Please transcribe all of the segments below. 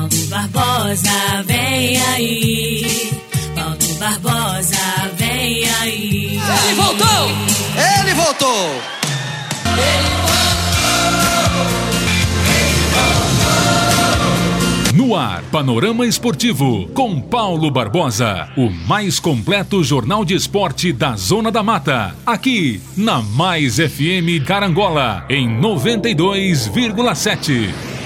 Paulo Barbosa, vem aí. Paulo Barbosa, vem aí. Ele voltou! Ele voltou! Ele No ar, Panorama Esportivo, com Paulo Barbosa. O mais completo jornal de esporte da Zona da Mata. Aqui, na Mais FM Carangola, em 92,7.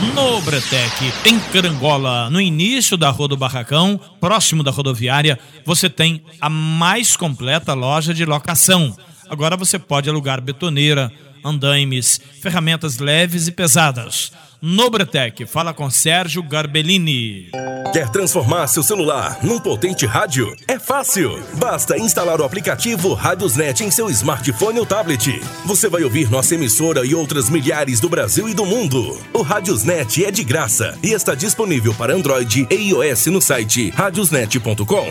No Bretec, em Carangola, no início da Rua do Barracão, próximo da rodoviária, você tem a mais completa loja de locação. Agora você pode alugar betoneira, andaimes, ferramentas leves e pesadas. Nobretec, fala com Sérgio Garbellini. Quer transformar seu celular num potente rádio? É fácil. Basta instalar o aplicativo Radiosnet em seu smartphone ou tablet. Você vai ouvir nossa emissora e outras milhares do Brasil e do mundo. O Radiosnet é de graça e está disponível para Android e iOS no site radiosnet.com.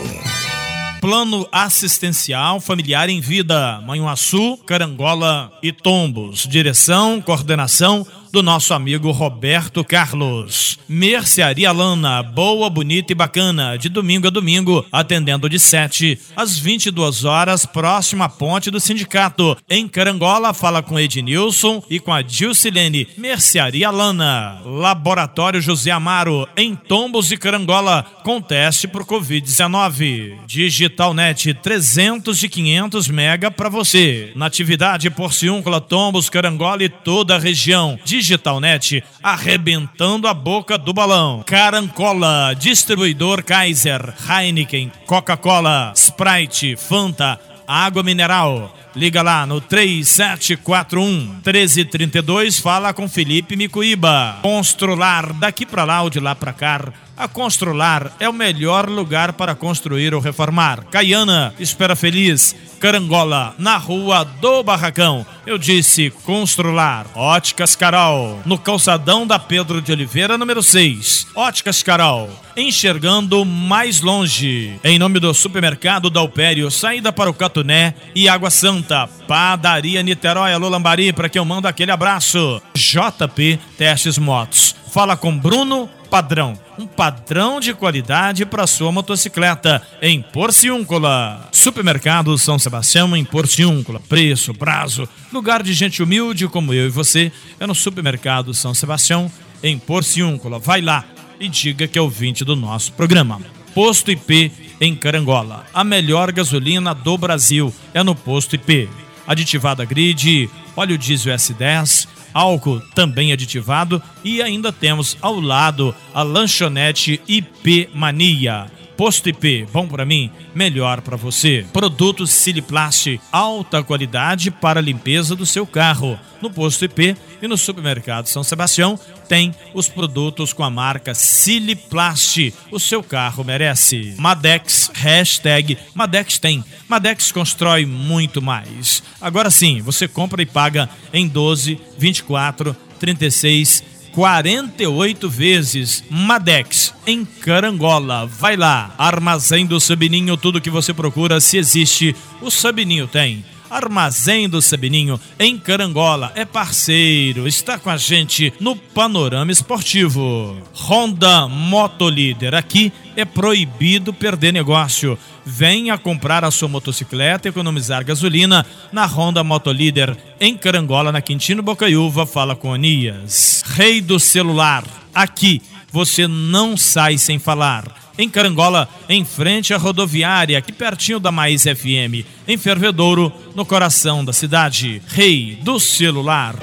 Plano assistencial familiar em vida, Manhuaçu, Carangola e Tombos. Direção, coordenação do nosso amigo Roberto Carlos. Mercearia Lana, boa, bonita e bacana, de domingo a domingo, atendendo de 7 às 22 horas, próximo à ponte do sindicato. Em Carangola, fala com Ednilson e com a Dilcilene. Mercearia Lana, Laboratório José Amaro, em Tombos e Carangola, com teste por Covid-19. Digitalnet, 300 e 500 mega para você. Natividade Porciúncula, Tombos, Carangola e toda a região. Digitalnet, arrebentando a boca do balão. Carancola, distribuidor Kaiser, Heineken, Coca-Cola, Sprite, Fanta, água mineral. Liga lá no 3741 1332, fala com Felipe Micuíba. Constrular, daqui para lá ou de lá para cá. A Constrular é o melhor lugar para construir ou reformar. Caiana, Espera Feliz, Carangola, na rua do Barracão. Eu disse Constrular. Óticas Carol, no calçadão da Pedro de Oliveira, número 6. Óticas Carol, enxergando mais longe. Em nome do supermercado Dalpério, saída para o Catuné e Água Santa. Padaria Niterói, Alô Lambari, para que eu mando aquele abraço. JP Testes Motos. Fala com Bruno Padrão. Um padrão de qualidade para sua motocicleta em Porciúncula. Supermercado São Sebastião em Porciúncula. Preço, prazo, lugar de gente humilde como eu e você é no Supermercado São Sebastião em Porciúncula. Vai lá e diga que é ouvinte do nosso programa. Posto IP em Carangola. A melhor gasolina do Brasil é no Posto IP. Aditivada grid, óleo diesel S10, álcool também aditivado e ainda temos ao lado a lanchonete IP Mania. Posto IP, bom para mim, melhor para você. Produtos Siliplast, alta qualidade para a limpeza do seu carro. No Posto IP e no Supermercado São Sebastião tem os produtos com a marca Siliplast. O seu carro merece. Madex, hashtag Madex tem. Madex constrói muito mais. Agora sim, você compra e paga em 12, 24, 36 48 vezes. Madex, em Carangola. Vai lá. Armazém do Sabininho, tudo que você procura, se existe, o Sabininho tem. Armazém do Sabininho, em Carangola, é parceiro, está com a gente no Panorama Esportivo. Honda Motolíder, aqui é proibido perder negócio. Venha comprar a sua motocicleta e economizar gasolina na Honda Motolíder, em Carangola, na Quintino Bocaiúva. Fala com Anias. Rei do celular, aqui você não sai sem falar em Carangola, em frente à rodoviária, aqui pertinho da Mais FM, em Fervedouro, no coração da cidade. Rei do celular.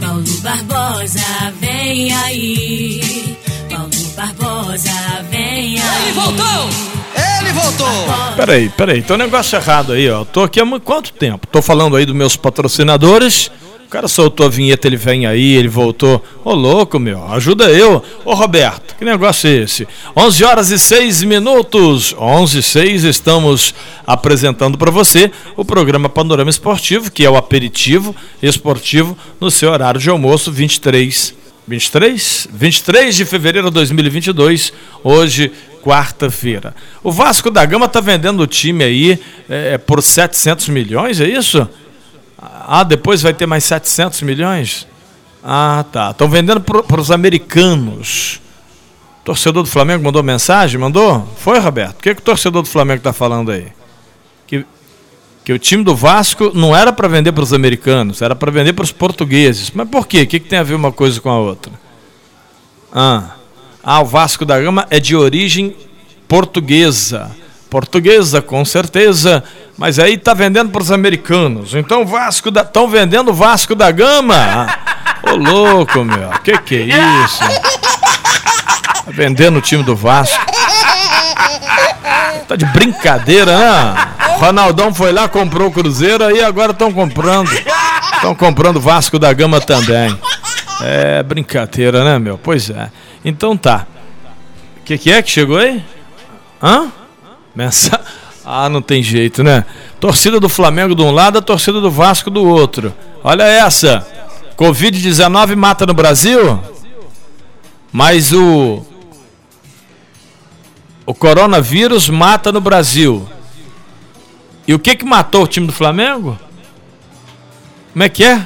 Paulo Barbosa, vem aí. Barbosa, vem aí. Ele voltou! Ele voltou! Peraí, peraí, tem um negócio errado aí, ó. Tô aqui há quanto tempo? Tô falando aí dos meus patrocinadores cara soltou a vinheta, ele vem aí, ele voltou. Ô louco, meu, ajuda eu. Ô Roberto, que negócio é esse? 11 horas e 6 minutos. 11 e 6 estamos apresentando para você o programa Panorama Esportivo, que é o aperitivo esportivo no seu horário de almoço 23 23? 23 de fevereiro de 2022, hoje, quarta-feira. O Vasco da Gama está vendendo o time aí é, por 700 milhões, é isso? Ah, depois vai ter mais 700 milhões? Ah, tá. Estão vendendo para os americanos. Torcedor do Flamengo mandou mensagem? Mandou? Foi, Roberto? O que, que o torcedor do Flamengo está falando aí? Que, o time do Vasco não era para vender para os americanos, era para vender para os portugueses. Mas por quê? O que, que tem a ver uma coisa com a outra? Ah, ah, o Vasco da Gama é de origem portuguesa. Portuguesa, com certeza. Mas aí tá vendendo para os americanos. Então Vasco da. Estão vendendo o Vasco da Gama? Ô louco, meu. Que que é isso? Tá vendendo o time do Vasco. Tá de brincadeira, né? Ronaldão foi lá, comprou o Cruzeiro aí agora estão comprando. Estão comprando Vasco da Gama também. É brincadeira, né, meu? Pois é. Então tá. O que, que é que chegou aí? Hã? Mensa... Ah, não tem jeito, né? Torcida do Flamengo de um lado, a torcida do Vasco do outro. Olha essa. Covid-19 mata no Brasil, mas o o coronavírus mata no Brasil. E o que que matou o time do Flamengo? Como é que é?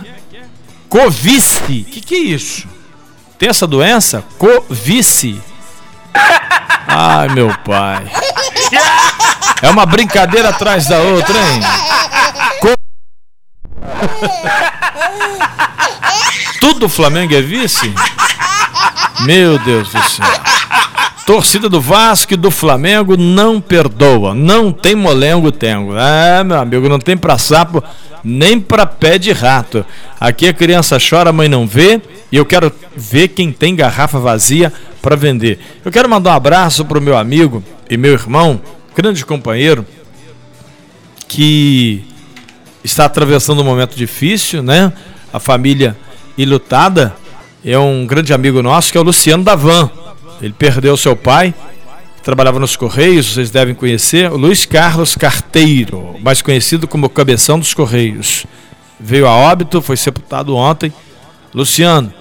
Covice. O que, que é isso? Tem essa doença? Covice. Ai, meu pai. É uma brincadeira atrás da outra, hein? Co... Tudo Flamengo é vice? Meu Deus do céu. Torcida do Vasco e do Flamengo não perdoa. Não tem molengo tengo. É, meu amigo, não tem pra sapo nem pra pé de rato. Aqui a criança chora, a mãe não vê. E eu quero ver quem tem garrafa vazia para vender. Eu quero mandar um abraço pro meu amigo e meu irmão, grande companheiro, que está atravessando um momento difícil, né? A família ilutada é um grande amigo nosso que é o Luciano Davan. Ele perdeu seu pai, trabalhava nos Correios, vocês devem conhecer, Luiz Carlos Carteiro, mais conhecido como Cabeção dos Correios. Veio a óbito, foi sepultado ontem. Luciano,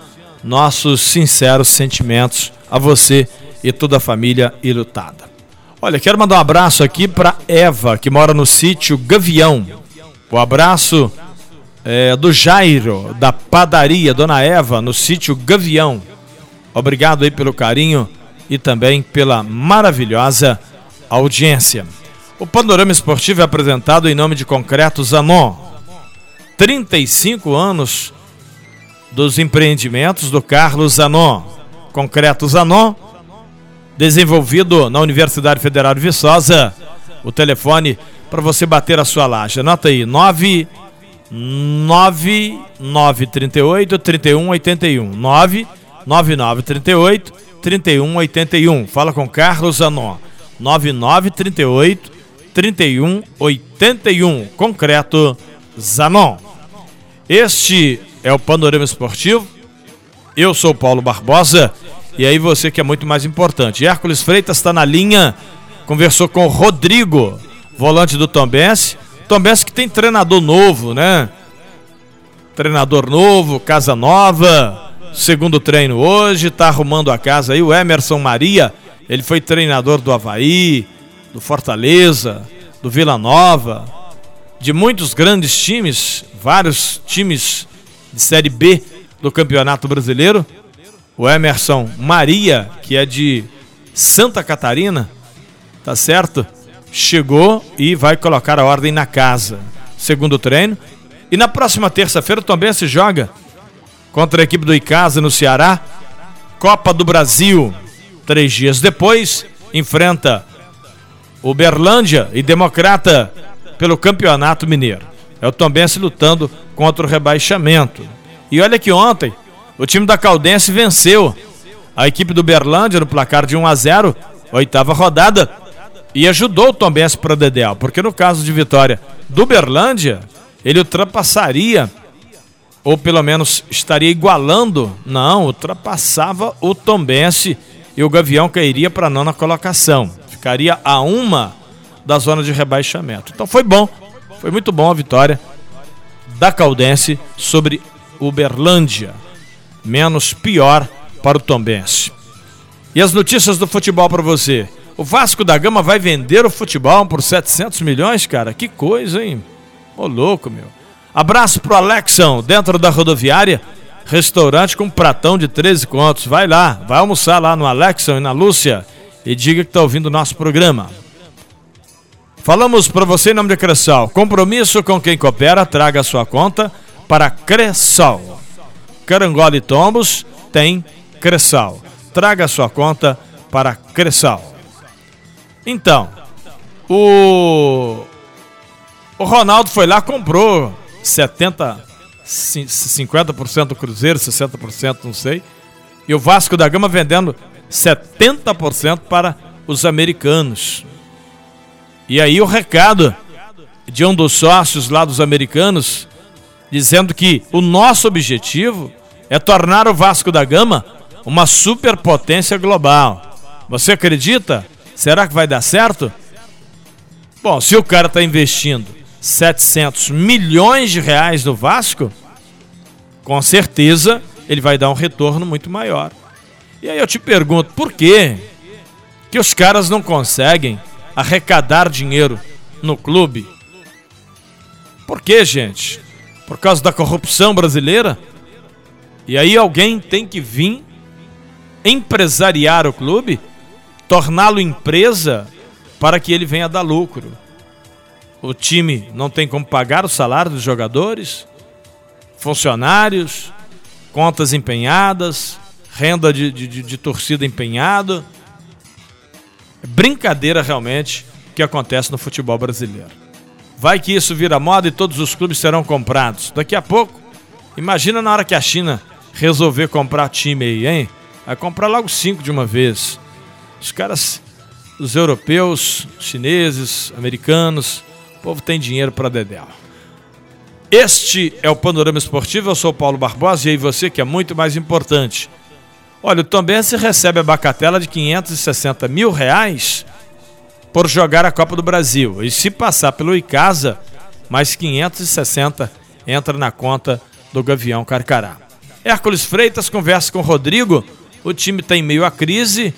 nossos sinceros sentimentos a você e toda a família ilutada. Olha, quero mandar um abraço aqui para Eva, que mora no sítio Gavião. O abraço é, do Jairo, da padaria Dona Eva, no sítio Gavião. Obrigado aí pelo carinho e também pela maravilhosa audiência. O Panorama Esportivo é apresentado em nome de Concreto Zanon. 35 anos dos empreendimentos do Carlos Zanon. Concreto Zanon, desenvolvido na Universidade Federal de Viçosa. O telefone para você bater a sua laje. Anota aí, 9 9938 3181. 99938 3181. Fala com Carlos Zanon. 9938 3181. Concreto Zanon. Este é o Panorama Esportivo. Eu sou Paulo Barbosa e aí você que é muito mais importante. Hércules Freitas está na linha, conversou com o Rodrigo, volante do Tombense. Tombense que tem treinador novo, né? Treinador novo, casa nova, segundo treino hoje, tá arrumando a casa aí. O Emerson Maria, ele foi treinador do Havaí, do Fortaleza, do Vila Nova, de muitos grandes times, vários times de Série B do Campeonato Brasileiro. O Emerson Maria, que é de Santa Catarina, tá certo? Chegou e vai colocar a ordem na casa. Segundo treino. E na próxima terça-feira também se joga contra a equipe do Icasa no Ceará. Copa do Brasil. Três dias depois, enfrenta Uberlândia e Democrata pelo Campeonato Mineiro. É o Tombense lutando contra o rebaixamento. E olha que ontem o time da Caldense venceu a equipe do Berlândia no placar de 1 a 0, oitava rodada, e ajudou o Tombense para o Dedéu, porque no caso de vitória do Berlândia, ele ultrapassaria ou pelo menos estaria igualando, não, ultrapassava o Tombense e o Gavião cairia para a nona colocação. Ficaria a uma da zona de rebaixamento. Então foi bom, foi muito bom a vitória da Caldense sobre Uberlândia. Menos pior para o Tombense. E as notícias do futebol para você. O Vasco da Gama vai vender o futebol por 700 milhões, cara? Que coisa, hein? Ô louco, meu. Abraço pro Alexão, dentro da rodoviária. restaurante com pratão de 13 contos. Vai lá, vai almoçar lá no Alexon e na Lúcia e diga que está ouvindo o nosso programa. Falamos para você em nome de Cressol. Compromisso com quem coopera, traga sua conta para Cressol. Carangola e Tombos tem Cressol. Traga sua conta para Cressol. Então, o o Ronaldo foi lá, comprou 70 50% do Cruzeiro, 60%, não sei. E o Vasco da Gama vendendo 70% para os americanos. E aí o recado de um dos sócios lá dos americanos dizendo que o nosso objetivo é tornar o Vasco da Gama uma superpotência global. Você acredita? Será que vai dar certo? Bom, se o cara está investindo 700 milhões de reais no Vasco, com certeza ele vai dar um retorno muito maior. E aí eu te pergunto, por quê que os caras não conseguem arrecadar dinheiro no clube? Por quê, gente? Por causa da corrupção brasileira? E aí alguém tem que vir empresariar o clube, torná-lo empresa para que ele venha dar lucro. O time não tem como pagar o salário dos jogadores, funcionários, contas empenhadas, renda de, de, de torcida empenhada. É brincadeira realmente que acontece no futebol brasileiro. Vai que isso vira moda e todos os clubes serão comprados. Daqui a pouco, imagina na hora que a China resolver comprar time aí, hein? Vai comprar logo cinco de uma vez. Os caras, os europeus, chineses, americanos, povo tem dinheiro para dedéu. Este é o Panorama Esportivo, eu sou Paulo Barbosa e aí você que é muito mais importante. Olha, o Tombense recebe a bacatela de 560 mil reais por jogar a Copa do Brasil. E se passar pelo Icasa, mais 560 entra na conta do Gavião Carcará. Hércules Freitas conversa com Rodrigo. O time está em meio à crise.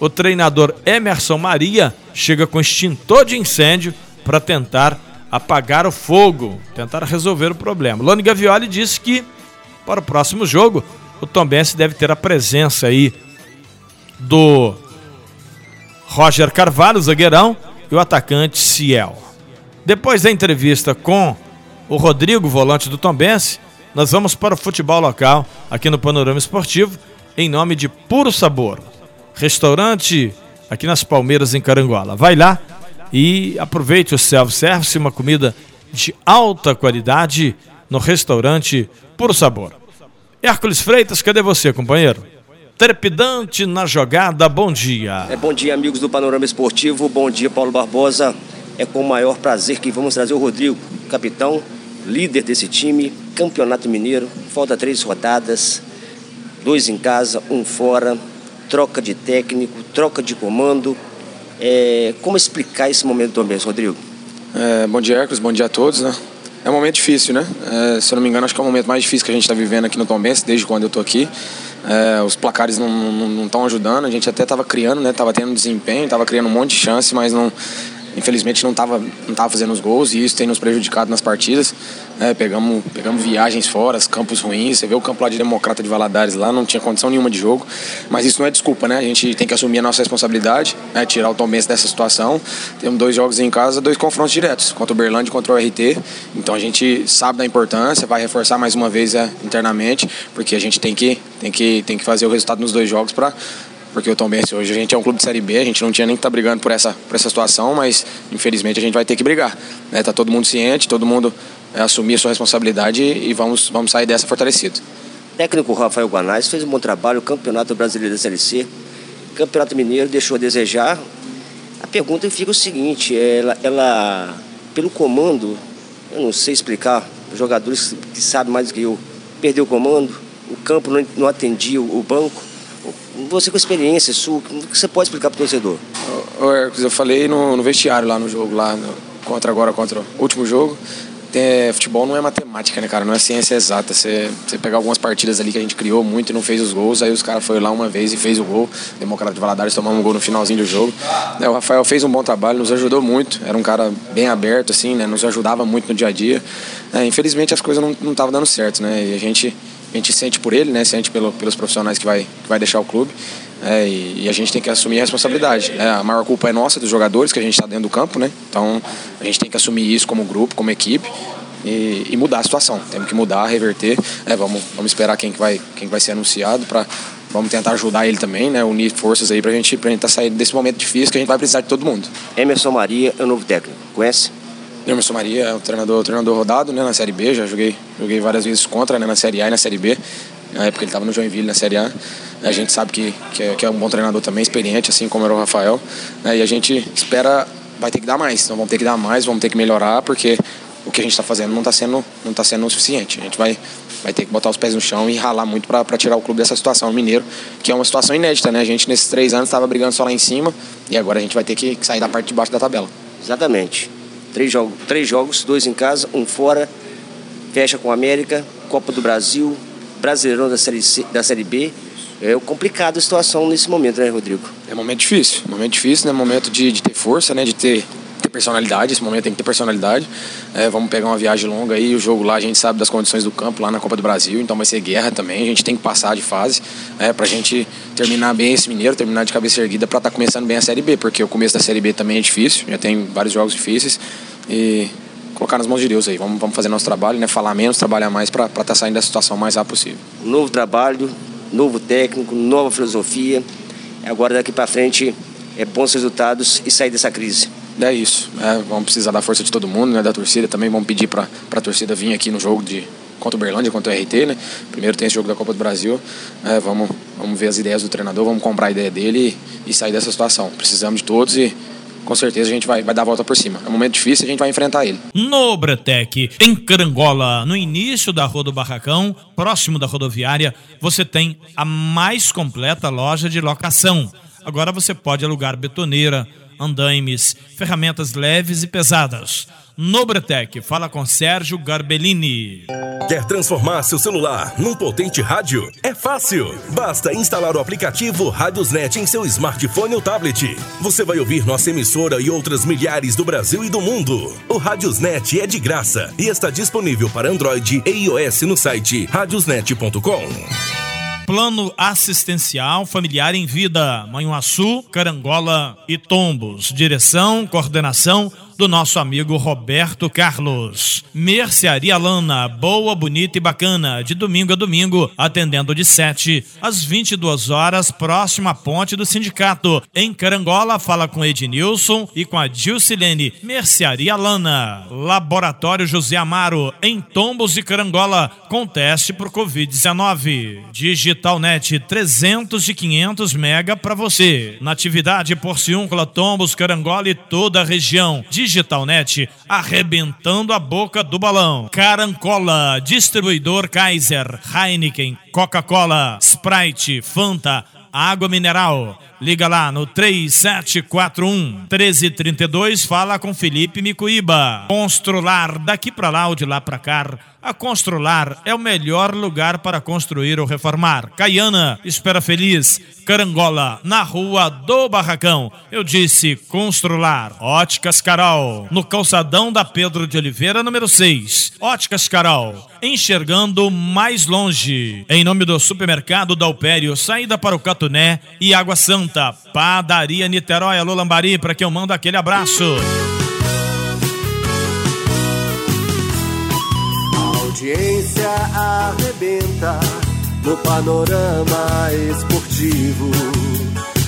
O treinador Emerson Maria chega com extintor de incêndio para tentar apagar o fogo, tentar resolver o problema. Lone Gavioli disse que para o próximo jogo o Tombense deve ter a presença aí do Roger Carvalho, zagueirão, e o atacante Ciel. Depois da entrevista com o Rodrigo, volante do Tombense, nós vamos para o futebol local aqui no Panorama Esportivo, em nome de Puro Sabor. Restaurante aqui nas Palmeiras, em Carangola. Vai lá e aproveite o self-service, uma comida de alta qualidade no restaurante Puro Sabor. Hércules Freitas, cadê você, companheiro? Trepidante na jogada, bom dia. É, bom dia, amigos do Panorama Esportivo. Bom dia, Paulo Barbosa. É com o maior prazer que vamos trazer o Rodrigo, capitão, líder desse time, campeonato mineiro. Falta três rodadas, dois em casa, um fora, troca de técnico, troca de comando. É, como explicar esse momento também, Rodrigo? É, bom dia, Hércules. Bom dia a todos, né? É um momento difícil, né? É, se eu não me engano, acho que é o momento mais difícil que a gente está vivendo aqui no Tom Benz, desde quando eu estou aqui. É, os placares não estão ajudando, a gente até estava criando, né? Tava tendo desempenho, estava criando um monte de chance, mas não, infelizmente não estava não tava fazendo os gols e isso tem nos prejudicado nas partidas. É, pegamos, pegamos viagens fora, campos ruins. Você vê o campo lá de Democrata de Valadares lá, não tinha condição nenhuma de jogo. Mas isso não é desculpa, né? A gente tem que assumir a nossa responsabilidade, né? tirar o Tom Benz dessa situação. Temos dois jogos em casa, dois confrontos diretos, contra o Berlândia e contra o RT. Então a gente sabe da importância, vai reforçar mais uma vez é, internamente, porque a gente tem que, tem, que, tem que fazer o resultado nos dois jogos para porque o Tombense hoje a gente é um clube de Série B, a gente não tinha nem que estar tá brigando por essa, por essa situação, mas infelizmente a gente vai ter que brigar. Né? Tá todo mundo ciente, todo mundo é, assumir a sua responsabilidade e vamos, vamos sair dessa fortalecido. O técnico Rafael Guanais fez um bom trabalho, Campeonato Brasileiro da CLC, Campeonato Mineiro deixou a desejar. A pergunta fica o seguinte, ela, ela pelo comando, eu não sei explicar, jogadores que sabem mais do que eu, perdeu o comando, o campo não, não atendia o banco, você com experiência sua, o que você pode explicar para o torcedor? Hercules, eu falei no, no, vestiário lá no jogo, lá no, contra agora, contra o último jogo. Tem, futebol não é matemática, né, cara? Não é ciência exata. Você, você pegar algumas partidas ali que a gente criou muito e não fez os gols, aí os caras foram lá uma vez e fez o gol. Democrata de Valadares tomamos um gol no finalzinho do jogo. É, o Rafael fez um bom trabalho, nos ajudou muito. Era um cara bem aberto, assim, né? Nos ajudava muito no dia a dia. É, infelizmente as coisas não estavam dando certo, né? E a gente a gente sente por ele, né? Sente pelo, pelos profissionais que vai, que vai deixar o clube. É, e, e, a gente tem que assumir a responsabilidade. Né? A maior culpa é nossa, dos jogadores, que a gente está dentro do campo, né? Então a gente tem que assumir isso como grupo, como equipe. E, e mudar a situação. Temos que mudar, reverter. É, vamos, vamos esperar quem que vai, quem que vai ser anunciado para vamos tentar ajudar ele também, né? Unir forças aí para a gente, pra gente tá desse momento difícil que a gente vai precisar de todo mundo. Emerson Maria é o novo técnico, conhece? Emerson Maria é o treinador, treinador rodado né, na Série B, já joguei, joguei várias vezes contra né, na Série A e na Série B. Na época ele estava no Joinville, na Série A. A gente sabe que, que é, que, é, um bom treinador também, experiente, assim como era o Rafael. Né, e a gente espera, vai ter que dar mais. Então vamos ter que dar mais, vamos ter que melhorar, porque o que a gente está fazendo não está sendo, não tá sendo o suficiente. A gente vai, vai ter que botar os pés no chão e ralar muito para tirar o clube dessa situação. O Mineiro, que é uma situação inédita, né? A gente nesses três anos estava brigando só lá em cima e agora a gente vai ter que sair da parte de baixo da tabela. Exatamente. Três, jogo, três jogos, dois em casa, um fora, fecha com a América, Copa do Brasil, Brasileirão da Série, C, da série B. É complicado a situação nesse momento, né, Rodrigo? É um momento difícil, momento difícil, né? Momento de, de ter força, né? De ter personalidade, esse momento tem que ter personalidade. É, vamos pegar uma viagem longa aí, o jogo lá a gente sabe das condições do campo lá na Copa do Brasil, então vai ser guerra também, a gente tem que passar de fase é, para a gente terminar bem esse Mineiro, terminar de cabeça erguida para estar tá começando bem a Série B, porque o começo da Série B também é difícil, já tem vários jogos difíceis e colocar nas mãos de Deus aí, vamos, vamos fazer nosso trabalho, né? falar menos, trabalhar mais para estar tá saindo da situação o mais rápido possível. Novo trabalho, novo técnico, nova filosofia, agora daqui para frente é bons resultados e sair dessa crise. É isso. É, vamos precisar da força de todo mundo, né, da torcida também. Vamos pedir para a torcida vir aqui no jogo de contra o Berlândia, contra o RT, né? Primeiro tem esse jogo da Copa do Brasil. É, vamos, vamos ver as ideias do treinador, vamos comprar a ideia dele e, e sair dessa situação. Precisamos de todos e com certeza a gente vai, vai dar a volta por cima. É um momento difícil, a gente vai enfrentar ele. No Bretec, em Carangola, no início da Rua do Barracão, próximo da rodoviária, você tem a mais completa loja de locação. Agora você pode alugar betoneira, andaimes, ferramentas leves e pesadas. Nobretec, fala com Sérgio Garbellini. Quer transformar seu celular num potente rádio? É fácil. Basta instalar o aplicativo Radiosnet em seu smartphone ou tablet. Você vai ouvir nossa emissora e outras milhares do Brasil e do mundo. O Radiosnet é de graça e está disponível para Android e iOS no site radiosnet.com. Plano Assistencial Familiar em Vida, Manhuaçu, Carangola e Tombos. Direção, coordenação do nosso amigo Roberto Carlos. Mercearia Lana, boa, bonita e bacana, de domingo a domingo, atendendo de 7 às 22 horas, próximo à ponte do sindicato. Em Carangola, fala com Ednilson e com a Dilcilene. Mercearia Lana, Laboratório José Amaro, em Tombos e Carangola, com teste por Covid-19. Digitalnet, 300 e 500 mega para você. Natividade Porciúncula, Tombos, Carangola e toda a região. Digitalnet, arrebentando a boca do balão. Carancola, distribuidor Kaiser, Heineken, Coca-Cola, Sprite, Fanta, água mineral. Liga lá no 3741 1332, fala com Felipe Micuíba. Constrular, daqui para lá ou de lá para cá a Constrular é o melhor lugar para construir ou reformar. Caiana, Espera Feliz, Carangola, na Rua do Barracão. Eu disse Constrular. Óticas Carol, no calçadão da Pedro de Oliveira, número 6. Óticas Carol, enxergando mais longe. Em nome do supermercado Dalpério, saída para o Catuné e Água Santa. Padaria Niterói, Alô Lambari, para quem eu mando aquele abraço. audiência arrebenta no panorama esportivo.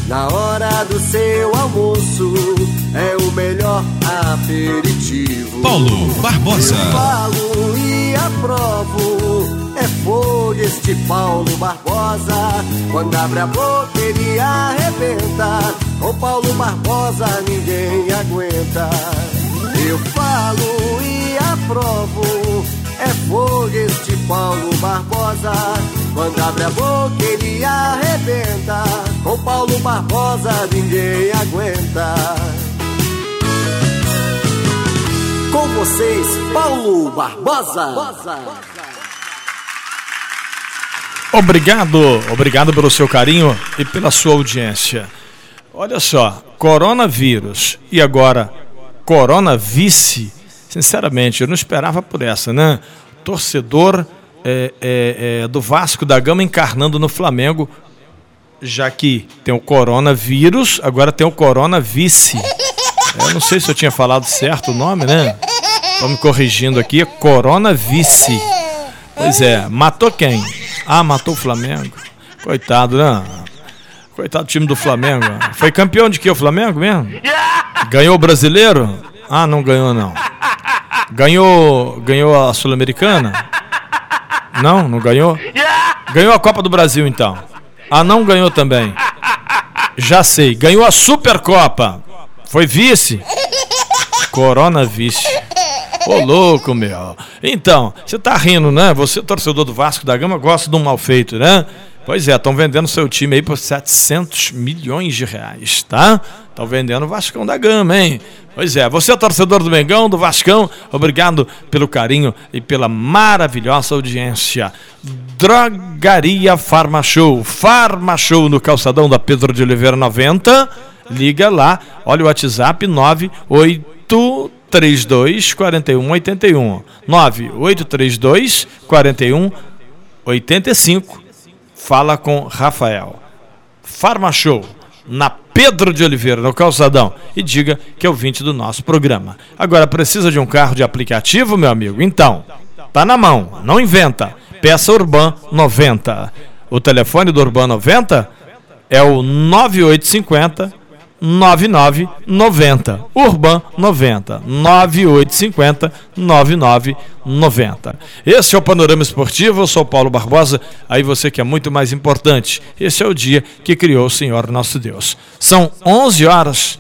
Na hora do seu almoço é o melhor aperitivo. Paulo Barbosa. Eu falo e aprovo. É fogo este Paulo Barbosa. Quando abre a boca ele arrebenta. Com Paulo Barbosa ninguém aguenta. Eu falo e aprovo. É fogo este Paulo Barbosa. Quando abre a boca ele arrebenta. Com Paulo Barbosa ninguém aguenta. Com vocês, Paulo Barbosa. Obrigado, obrigado pelo seu carinho e pela sua audiência. Olha só, coronavírus e agora coronavice Sinceramente, eu não esperava por essa, né? Torcedor é, é, é, do Vasco da Gama encarnando no Flamengo, já que tem o coronavírus, agora tem o coronavice. Eu não sei se eu tinha falado certo o nome, né? Estão me corrigindo aqui, coronavice. Pois é, matou quem? Ah, matou o Flamengo. Coitado, né? Coitado do time do Flamengo. Foi campeão de que o Flamengo mesmo? Ganhou o brasileiro? Ah, não ganhou não. Ganhou, ganhou a Sul-Americana? Não, não ganhou? Ganhou a Copa do Brasil então. Ah, não ganhou também. Já sei, ganhou a Supercopa. Foi vice. Corona vice. Ô louco, meu. Então, você tá rindo, né? Você, torcedor do Vasco da Gama, gosta de um mal feito, né? Pois é, estão vendendo seu time aí por 700 milhões de reais, tá? Estão vendendo o Vascão da Gama, hein? Pois é, você é torcedor do Mengão, do Vascão, obrigado pelo carinho e pela maravilhosa audiência. Drogaria Farma Show, Farma Show no calçadão da Pedro de Oliveira 90. Liga lá, olha o WhatsApp 9832 4181. 9832 4185 fala com Rafael. Farma Show, na Pedro de Oliveira, no Calçadão, e diga que é o 20 do nosso programa. Agora, precisa de um carro de aplicativo, meu amigo? Então, tá na mão, não inventa. Peça Urban 90. O telefone do Urban 90 é o 9850 9990. Urban 90 9850 9990. Esse é o Panorama Esportivo, eu sou Paulo Barbosa, aí você que é muito mais importante. Esse é o dia que criou o Senhor nosso Deus. São 11 horas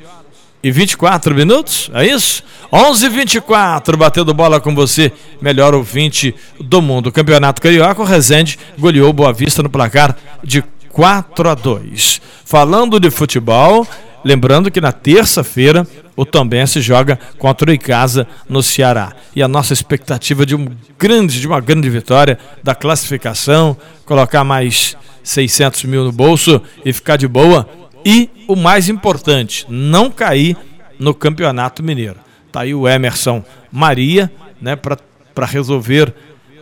e 24 minutos, é isso? 11 24 batendo bola com você, melhor ouvinte do mundo. Campeonato Carioca, o Rezende goleou Boa Vista no placar de 4 a 2. Falando de futebol, Lembrando que na terça-feira o Tombense joga contra o Icasa no Ceará. E a nossa expectativa de um grande, de uma grande vitória da classificação, colocar mais 600 mil no bolso e ficar de boa. E o mais importante, não cair no Campeonato Mineiro. Tá aí o Emerson Maria, né, para resolver,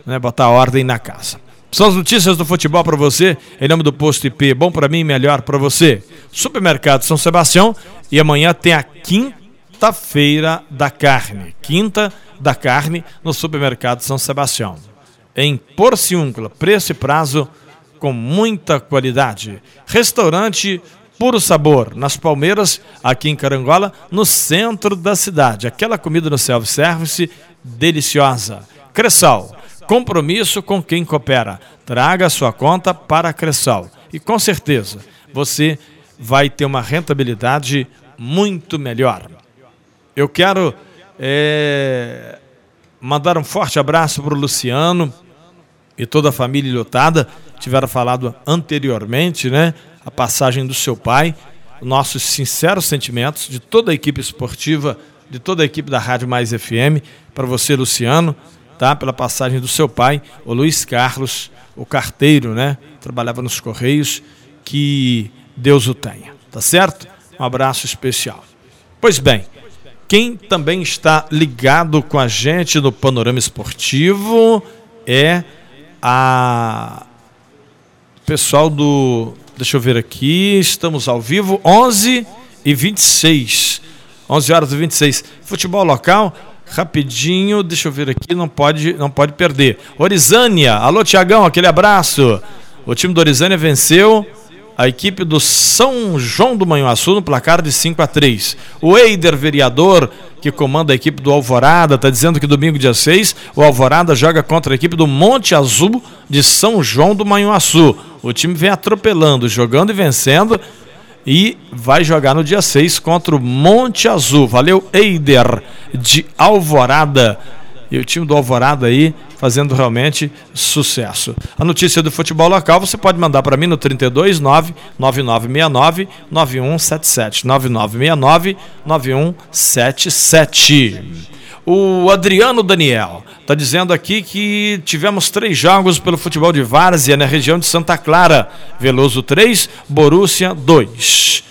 né, botar ordem na casa. São as notícias do futebol para você, em nome do Posto IP. Bom para mim, melhor para você. Supermercado São Sebastião e amanhã tem a quinta-feira da carne. Quinta da carne no Supermercado São Sebastião. Em Porciúncula, preço e prazo com muita qualidade. Restaurante Puro Sabor, nas Palmeiras, aqui em Carangola, no centro da cidade. Aquela comida no self-service deliciosa. Cressal Compromisso com quem coopera. Traga sua conta para Cressal. E com certeza você vai ter uma rentabilidade muito melhor. Eu quero é, mandar um forte abraço para o Luciano e toda a família lotada. Tiveram falado anteriormente, né? A passagem do seu pai. Nossos sinceros sentimentos de toda a equipe esportiva, de toda a equipe da Rádio Mais FM, para você, Luciano tá? Pela passagem do seu pai, o Luiz Carlos, o carteiro, né? Trabalhava nos Correios, que Deus o tenha, tá certo? Um abraço especial. Pois bem, quem também está ligado com a gente no panorama esportivo é a pessoal do. Deixa eu ver aqui, estamos ao vivo, 11 e 26. 11 horas e 26. Futebol local, Rapidinho, deixa eu ver aqui, não pode, não pode perder. Orizânia, alô Tiagão, aquele abraço. O time do Orizânia venceu a equipe do São João do Manhuaçu no placar de 5 a 3. O Eider Vereador, que comanda a equipe do Alvorada, está dizendo que domingo, dia 6, o Alvorada joga contra a equipe do Monte Azul de São João do Manhuaçu. O time vem atropelando, jogando e vencendo e vai jogar no dia 6 contra o Monte Azul. Valeu, Eider de Alvorada. E o time do Alvorada aí fazendo realmente sucesso. A notícia do futebol local você pode mandar para mim no 32 9969 9177 9969 9177. O Adriano Daniel está dizendo aqui que tivemos três jogos pelo futebol de Várzea na região de Santa Clara. Veloso 3, Borussia 2.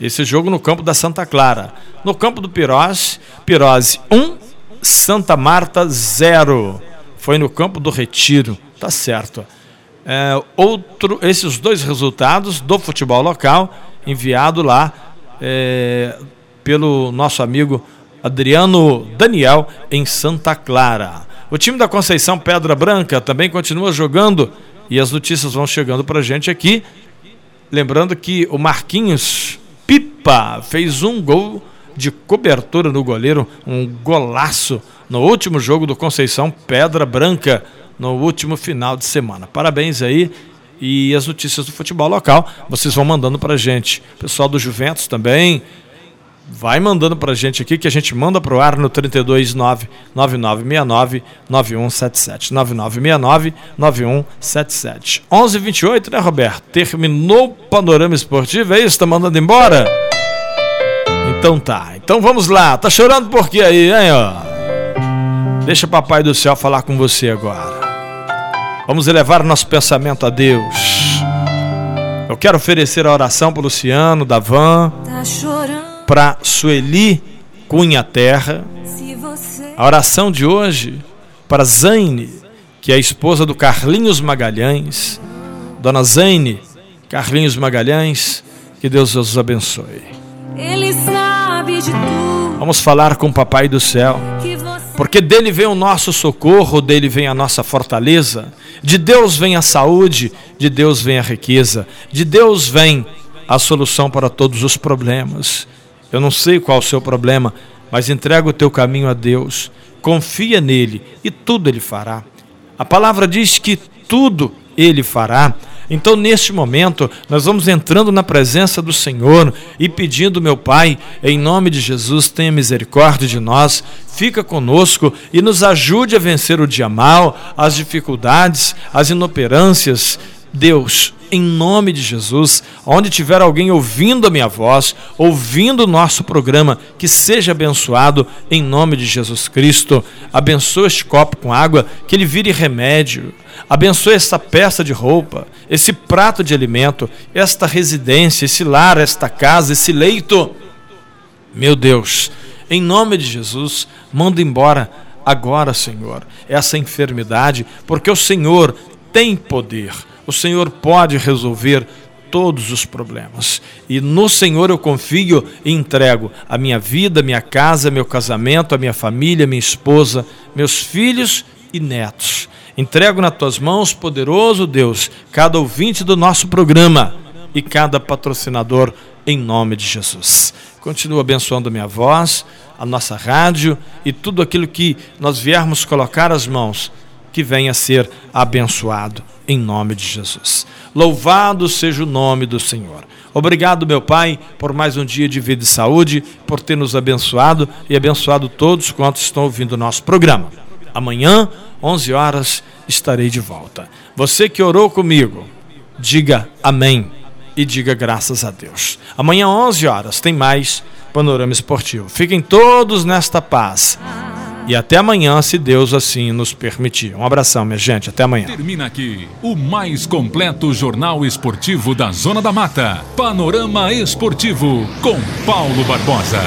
Esse jogo no campo da Santa Clara. No campo do Pirose, Pirose 1, Santa Marta 0. Foi no campo do Retiro, Tá certo. É, outro, esses dois resultados do futebol local enviado lá é, pelo nosso amigo Adriano Daniel em Santa Clara. O time da Conceição Pedra Branca também continua jogando e as notícias vão chegando para gente aqui. Lembrando que o Marquinhos Pipa fez um gol de cobertura no goleiro, um golaço no último jogo do Conceição Pedra Branca no último final de semana. Parabéns aí e as notícias do futebol local vocês vão mandando para gente. Pessoal do Juventus também, vai mandando pra gente aqui que a gente manda pro ar no 329 9969 9177. 9969 9177. 11:28, né, Roberto? Terminou o panorama esportivo, é isso? Tá mandando embora? Então tá. Então vamos lá. Tá chorando por quê aí, hein, ó? Deixa o papai do céu falar com você agora. Vamos elevar nosso pensamento a Deus. Eu quero oferecer a oração para Luciano, da Van. Tá para Sueli Cunha Terra. A oração de hoje para Zaine, que é a esposa do Carlinhos Magalhães. Dona Zaine, Carlinhos Magalhães, que Deus os abençoe. Ele sabe de tudo. Vamos falar com o Papai do céu. Porque dele vem o nosso socorro, dele vem a nossa fortaleza. De Deus vem a saúde, de Deus vem a riqueza, de Deus vem a solução para todos os problemas. Eu não sei qual é o seu problema, mas entrega o teu caminho a Deus, confia nele e tudo ele fará. A palavra diz que tudo ele fará. Então, neste momento, nós vamos entrando na presença do Senhor e pedindo, meu Pai, em nome de Jesus, tenha misericórdia de nós, fica conosco e nos ajude a vencer o dia mal, as dificuldades, as inoperâncias. Deus, em nome de Jesus, onde tiver alguém ouvindo a minha voz, ouvindo o nosso programa, que seja abençoado em nome de Jesus Cristo. Abençoe este copo com água, que ele vire remédio. Abençoe esta peça de roupa, esse prato de alimento, esta residência, esse lar, esta casa, esse leito. Meu Deus, em nome de Jesus, manda embora agora, Senhor, essa enfermidade, porque o Senhor tem poder o Senhor pode resolver todos os problemas. E no Senhor eu confio e entrego a minha vida, minha casa, meu casamento, a minha família, minha esposa, meus filhos e netos. Entrego nas tuas mãos, poderoso Deus, cada ouvinte do nosso programa e cada patrocinador em nome de Jesus. Continua abençoando a minha voz, a nossa rádio e tudo aquilo que nós viermos colocar as mãos, que venha a ser abençoado em nome de Jesus. Louvado seja o nome do Senhor. Obrigado, meu Pai, por mais um dia de vida e saúde, por ter nos abençoado e abençoado todos quantos estão ouvindo o nosso programa. Amanhã, 11 horas, estarei de volta. Você que orou comigo, diga amém e diga graças a Deus. Amanhã, 11 horas, tem mais Panorama Esportivo. Fiquem todos nesta paz. E até amanhã, se Deus assim nos permitir. Um abração, minha gente. Até amanhã. Termina aqui o mais completo jornal esportivo da Zona da Mata. Panorama Esportivo com Paulo Barbosa.